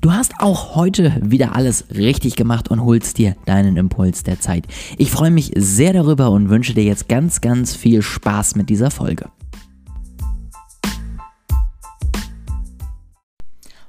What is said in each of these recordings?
Du hast auch heute wieder alles richtig gemacht und holst dir deinen Impuls der Zeit. Ich freue mich sehr darüber und wünsche dir jetzt ganz, ganz viel Spaß mit dieser Folge.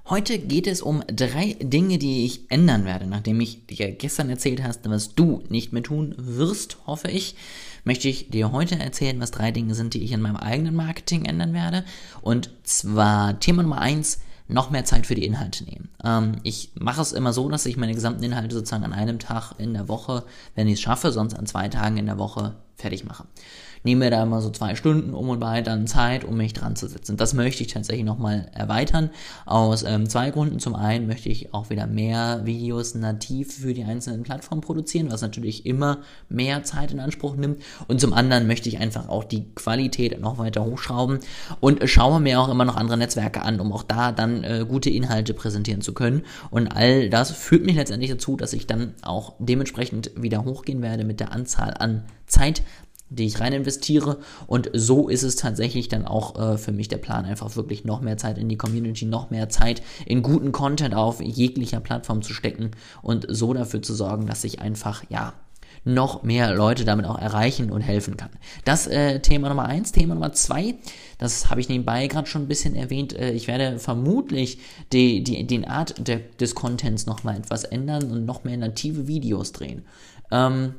Heute geht es um drei Dinge, die ich ändern werde, nachdem ich dir gestern erzählt hast, was du nicht mehr tun wirst, hoffe ich möchte ich dir heute erzählen, was drei Dinge sind, die ich in meinem eigenen Marketing ändern werde. Und zwar Thema Nummer eins, noch mehr Zeit für die Inhalte nehmen. Ähm, ich mache es immer so, dass ich meine gesamten Inhalte sozusagen an einem Tag in der Woche, wenn ich es schaffe, sonst an zwei Tagen in der Woche fertig mache nehme mir da immer so zwei Stunden um und bei dann Zeit, um mich dran zu setzen. Das möchte ich tatsächlich nochmal erweitern. Aus ähm, zwei Gründen. Zum einen möchte ich auch wieder mehr Videos nativ für die einzelnen Plattformen produzieren, was natürlich immer mehr Zeit in Anspruch nimmt. Und zum anderen möchte ich einfach auch die Qualität noch weiter hochschrauben und schaue mir auch immer noch andere Netzwerke an, um auch da dann äh, gute Inhalte präsentieren zu können. Und all das führt mich letztendlich dazu, dass ich dann auch dementsprechend wieder hochgehen werde mit der Anzahl an Zeit, die ich rein investiere. Und so ist es tatsächlich dann auch äh, für mich der Plan, einfach wirklich noch mehr Zeit in die Community, noch mehr Zeit in guten Content auf jeglicher Plattform zu stecken und so dafür zu sorgen, dass ich einfach, ja, noch mehr Leute damit auch erreichen und helfen kann. Das äh, Thema Nummer eins. Thema Nummer zwei, das habe ich nebenbei gerade schon ein bisschen erwähnt. Äh, ich werde vermutlich die, die, den Art der, des Contents nochmal etwas ändern und noch mehr native Videos drehen. Ähm,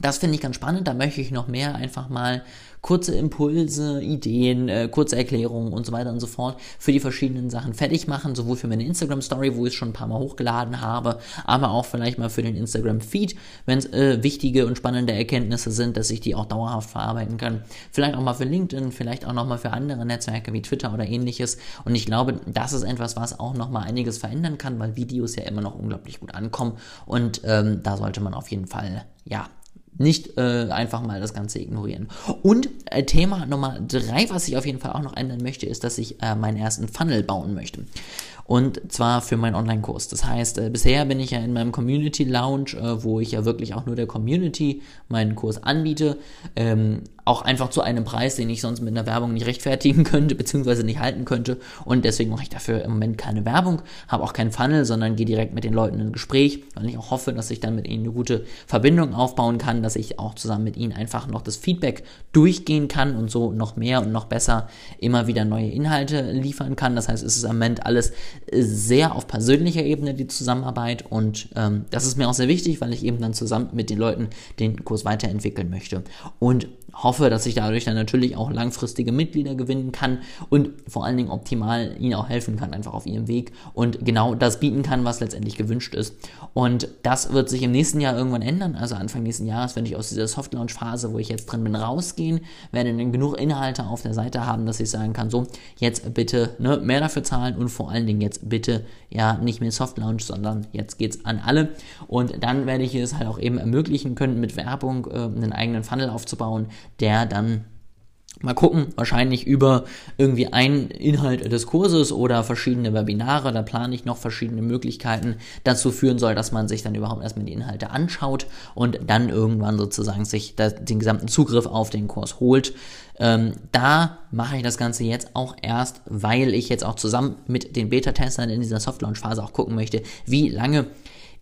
das finde ich ganz spannend, da möchte ich noch mehr einfach mal kurze Impulse, Ideen, äh, kurze Erklärungen und so weiter und so fort für die verschiedenen Sachen fertig machen, sowohl für meine Instagram Story, wo ich es schon ein paar Mal hochgeladen habe, aber auch vielleicht mal für den Instagram Feed, wenn es äh, wichtige und spannende Erkenntnisse sind, dass ich die auch dauerhaft verarbeiten kann. Vielleicht auch mal für LinkedIn, vielleicht auch noch mal für andere Netzwerke wie Twitter oder ähnliches. Und ich glaube, das ist etwas, was auch noch mal einiges verändern kann, weil Videos ja immer noch unglaublich gut ankommen und ähm, da sollte man auf jeden Fall ja nicht äh, einfach mal das Ganze ignorieren. Und äh, Thema Nummer drei, was ich auf jeden Fall auch noch ändern möchte, ist, dass ich äh, meinen ersten Funnel bauen möchte und zwar für meinen Online-Kurs. Das heißt, äh, bisher bin ich ja in meinem Community Lounge, äh, wo ich ja wirklich auch nur der Community meinen Kurs anbiete, ähm, auch einfach zu einem Preis, den ich sonst mit einer Werbung nicht rechtfertigen könnte, beziehungsweise nicht halten könnte. Und deswegen mache ich dafür im Moment keine Werbung, habe auch keinen Funnel, sondern gehe direkt mit den Leuten in Gespräch, weil ich auch hoffe, dass ich dann mit ihnen eine gute Verbindung aufbauen kann, dass ich auch zusammen mit ihnen einfach noch das Feedback durchgehen kann und so noch mehr und noch besser immer wieder neue Inhalte liefern kann. Das heißt, es ist im Moment alles sehr auf persönlicher Ebene die Zusammenarbeit und ähm, das ist mir auch sehr wichtig, weil ich eben dann zusammen mit den Leuten den Kurs weiterentwickeln möchte und hoffe, dass ich dadurch dann natürlich auch langfristige Mitglieder gewinnen kann und vor allen Dingen optimal ihnen auch helfen kann, einfach auf ihrem Weg und genau das bieten kann, was letztendlich gewünscht ist. Und das wird sich im nächsten Jahr irgendwann ändern, also Anfang nächsten Jahres, wenn ich aus dieser Soft Launch Phase, wo ich jetzt drin bin, rausgehen, werde dann genug Inhalte auf der Seite haben, dass ich sagen kann, so, jetzt bitte ne, mehr dafür zahlen und vor allen Dingen jetzt bitte ja nicht mehr Soft Launch, sondern jetzt geht's an alle und dann werde ich es halt auch eben ermöglichen können, mit Werbung äh, einen eigenen Funnel aufzubauen, der dann Mal gucken, wahrscheinlich über irgendwie einen Inhalt des Kurses oder verschiedene Webinare. Da plane ich noch verschiedene Möglichkeiten dazu führen soll, dass man sich dann überhaupt erstmal die Inhalte anschaut und dann irgendwann sozusagen sich das, den gesamten Zugriff auf den Kurs holt. Ähm, da mache ich das Ganze jetzt auch erst, weil ich jetzt auch zusammen mit den Beta-Testern in dieser Soft-Launch-Phase auch gucken möchte, wie lange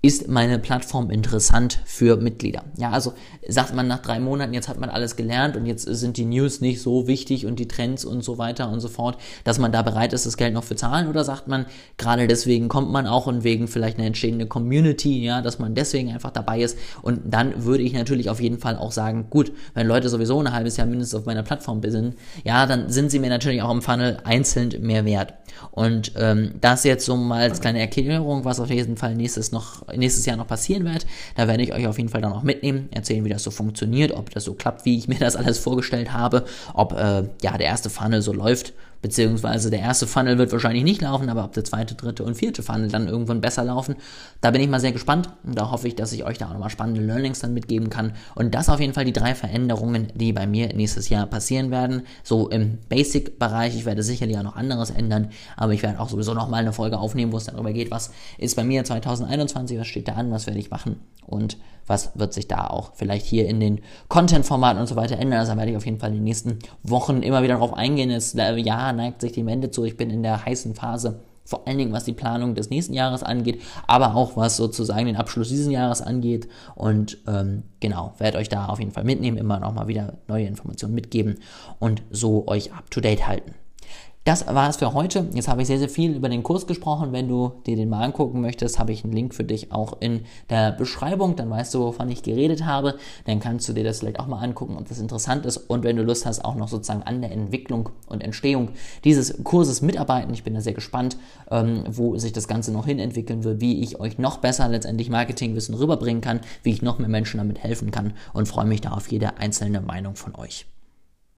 ist meine Plattform interessant für Mitglieder? Ja, also sagt man nach drei Monaten, jetzt hat man alles gelernt und jetzt sind die News nicht so wichtig und die Trends und so weiter und so fort, dass man da bereit ist, das Geld noch für zahlen? Oder sagt man, gerade deswegen kommt man auch und wegen vielleicht einer entstehenden Community, ja, dass man deswegen einfach dabei ist? Und dann würde ich natürlich auf jeden Fall auch sagen, gut, wenn Leute sowieso ein halbes Jahr mindestens auf meiner Plattform sind, ja, dann sind sie mir natürlich auch im Funnel einzeln mehr wert. Und ähm, das jetzt so mal als kleine Erklärung, was auf jeden Fall nächstes noch nächstes Jahr noch passieren wird. Da werde ich euch auf jeden Fall dann auch mitnehmen, erzählen, wie das so funktioniert, ob das so klappt, wie ich mir das alles vorgestellt habe, ob äh, ja der erste Funnel so läuft beziehungsweise der erste Funnel wird wahrscheinlich nicht laufen, aber ob der zweite, dritte und vierte Funnel dann irgendwann besser laufen, da bin ich mal sehr gespannt und da hoffe ich, dass ich euch da auch nochmal spannende Learnings dann mitgeben kann und das auf jeden Fall die drei Veränderungen, die bei mir nächstes Jahr passieren werden, so im Basic-Bereich, ich werde sicherlich auch noch anderes ändern, aber ich werde auch sowieso nochmal eine Folge aufnehmen, wo es darüber geht, was ist bei mir 2021, was steht da an, was werde ich machen und was wird sich da auch vielleicht hier in den Content-Formaten und so weiter ändern. Also da werde ich auf jeden Fall in den nächsten Wochen immer wieder darauf eingehen. Das Neigt sich dem Ende zu. Ich bin in der heißen Phase vor allen Dingen was die Planung des nächsten Jahres angeht, aber auch was sozusagen den Abschluss dieses Jahres angeht. Und ähm, genau, werde euch da auf jeden Fall mitnehmen, immer noch mal wieder neue Informationen mitgeben und so euch up to date halten. Das war es für heute. Jetzt habe ich sehr, sehr viel über den Kurs gesprochen. Wenn du dir den mal angucken möchtest, habe ich einen Link für dich auch in der Beschreibung. Dann weißt du, wovon ich geredet habe. Dann kannst du dir das vielleicht auch mal angucken, ob das interessant ist. Und wenn du Lust hast, auch noch sozusagen an der Entwicklung und Entstehung dieses Kurses mitarbeiten. Ich bin da sehr gespannt, ähm, wo sich das Ganze noch hin entwickeln wird, wie ich euch noch besser letztendlich Marketingwissen rüberbringen kann, wie ich noch mehr Menschen damit helfen kann und freue mich da auf jede einzelne Meinung von euch.